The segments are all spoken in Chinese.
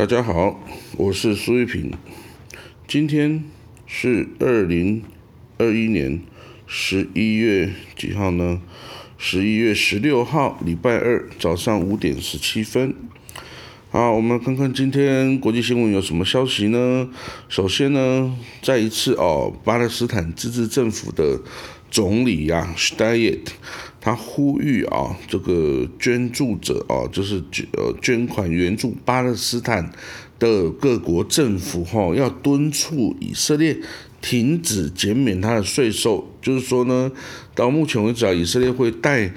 大家好，我是苏玉平。今天是二零二一年十一月几号呢？十一月十六号，礼拜二早上五点十七分。好，我们看看今天国际新闻有什么消息呢？首先呢，再一次哦，巴勒斯坦自治政府的总理呀 s t a y e t 他呼吁啊，这个捐助者啊，就是捐呃捐款援助巴勒斯坦的各国政府哈，要敦促以色列停止减免他的税收。就是说呢，到目前为止啊，以色列会带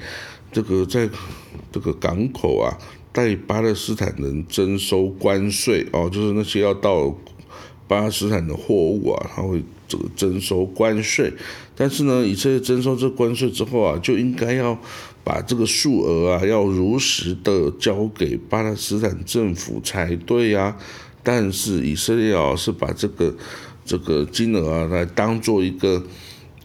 这个在这个港口啊，带巴勒斯坦人征收关税哦，就是那些要到巴勒斯坦的货物啊，他会这个征收关税。但是呢，以色列征收这关税之后啊，就应该要把这个数额啊，要如实的交给巴勒斯坦政府才对呀。但是以色列啊，是把这个这个金额啊，来当做一个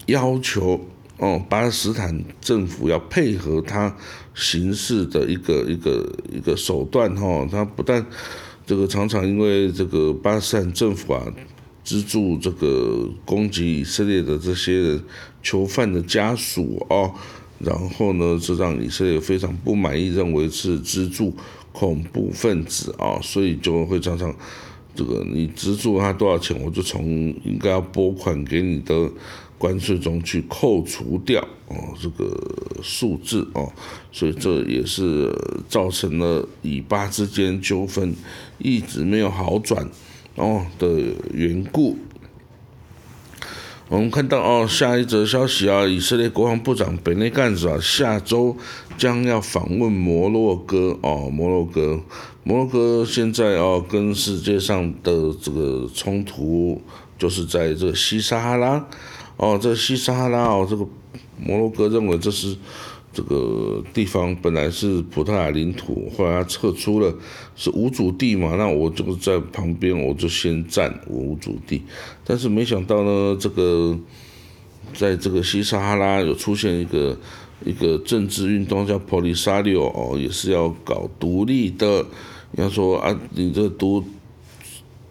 要求哦，巴勒斯坦政府要配合他行事的一个一个一个手段哈。他不但这个常常因为这个巴勒斯坦政府啊。资助这个攻击以色列的这些囚犯的家属哦，然后呢，这让以色列非常不满意，认为是资助恐怖分子啊，所以就会常常这个你资助他多少钱，我就从应该要拨款给你的关税中去扣除掉哦，这个数字哦，所以这也是造成了以巴之间纠纷一直没有好转。哦的缘故，我们看到哦，下一则消息啊，以色列国防部长本内干子啊，下周将要访问摩洛哥哦，摩洛哥，摩洛哥现在哦，跟世界上的这个冲突就是在这个西撒哈拉哦，这西撒哈拉哦，这个摩洛哥认为这是。这个地方本来是葡萄牙领土，后来他撤出了，是无主地嘛？那我就在旁边，我就先占无主地。但是没想到呢，这个在这个西撒哈拉有出现一个一个政治运动，叫 Polisario 哦，也是要搞独立的。要说啊，你这独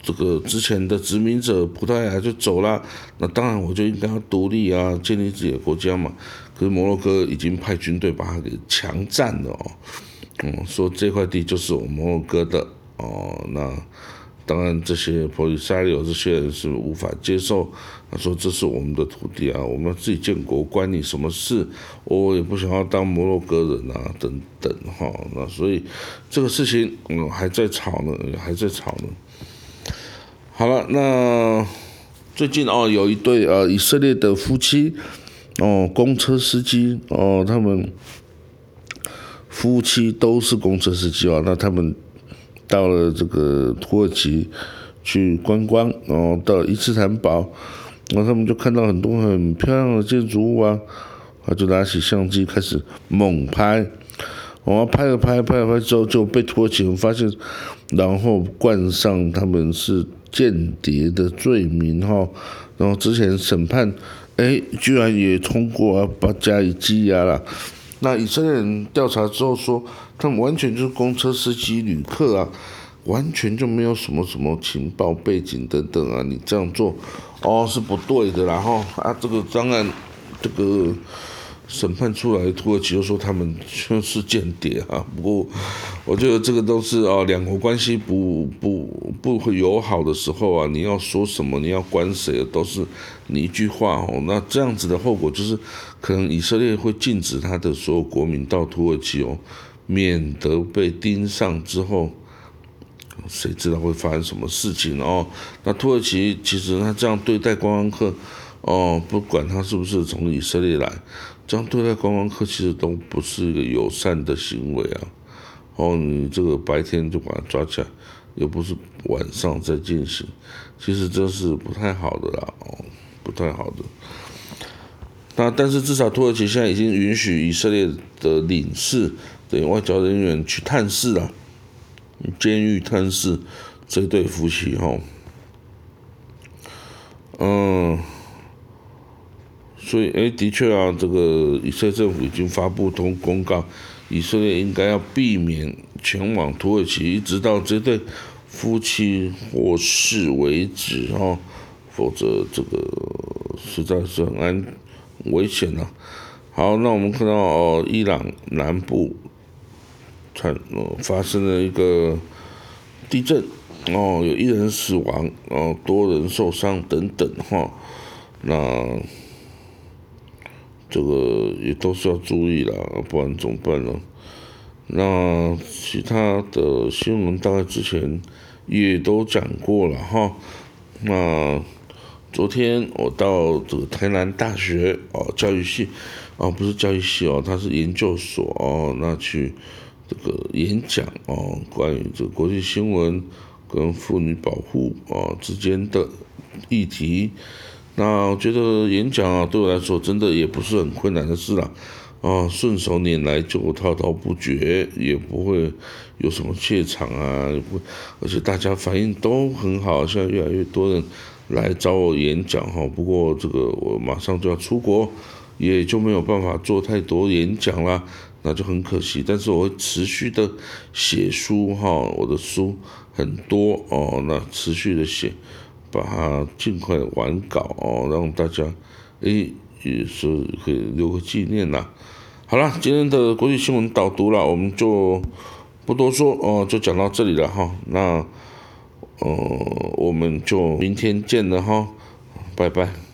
这个之前的殖民者葡萄牙就走了，那当然我就应该要独立啊，建立自己的国家嘛。可是摩洛哥已经派军队把它给强占了哦，嗯，说这块地就是我摩洛哥的哦，那当然这些普里沙里奥这些人是无法接受，他说这是我们的土地啊，我们自己建国关你什么事？我也不想要当摩洛哥人啊，等等哈，那所以这个事情嗯还在吵呢，还在吵呢。好了，那最近哦有一对呃以色列的夫妻。哦，公车司机哦，他们夫妻都是公车司机哦。那他们到了这个土耳其去观光，然后到伊斯坦堡，然后他们就看到很多很漂亮的建筑物啊，啊就拿起相机开始猛拍，我拍了拍拍了拍之后就被土耳其人发现，然后冠上他们是间谍的罪名哈，然后之前审判。哎，居然也通过啊把加以羁押了。那以色列人调查之后说，他们完全就是公车司机、旅客啊，完全就没有什么什么情报背景等等啊。你这样做，哦，是不对的。然后啊，这个当然，这个。审判出来，土耳其又说他们就是间谍啊。不过，我觉得这个都是啊，两国关系不不不会友好的时候啊，你要说什么，你要管谁，都是你一句话哦。那这样子的后果就是，可能以色列会禁止他的所有国民到土耳其哦，免得被盯上之后，谁知道会发生什么事情哦。那土耳其其实他这样对待观光客哦，不管他是不是从以色列来。这样对待观光客其实都不是一个友善的行为啊！哦，你这个白天就把他抓起来，又不是晚上再进行，其实这是不太好的啦，哦，不太好的。那但是至少土耳其现在已经允许以色列的领事等外交人员去探视了，监狱探视这对夫妻哈，嗯。所以，哎，的确啊，这个以色列政府已经发布通公告，以色列应该要避免前往土耳其，一直到这对夫妻获释为止哈，否则这个实在是很安危险呐。好，那我们看到哦，伊朗南部产呃发生了一个地震哦，有一人死亡哦，多人受伤等等哈，那这个也都是要注意了，不然怎么办呢？那其他的新闻大概之前也都讲过了哈，那。昨天我到这个台南大学哦，教育系哦，不是教育系哦，它是研究所哦，那去这个演讲哦，关于这个国际新闻跟妇女保护哦之间的议题。那我觉得演讲啊，对我来说真的也不是很困难的事啦，啊，顺手拈来就滔滔不绝，也不会有什么怯场啊，不，而且大家反应都很好，现在越来越多人。来找我演讲哈，不过这个我马上就要出国，也就没有办法做太多演讲啦，那就很可惜。但是我会持续的写书哈，我的书很多哦，那持续的写，把它尽快完稿哦，让大家诶也是可以留个纪念呐。好了，今天的国际新闻导读了，我们就不多说哦，就讲到这里了哈。那。呃，我们就明天见了哈，拜拜。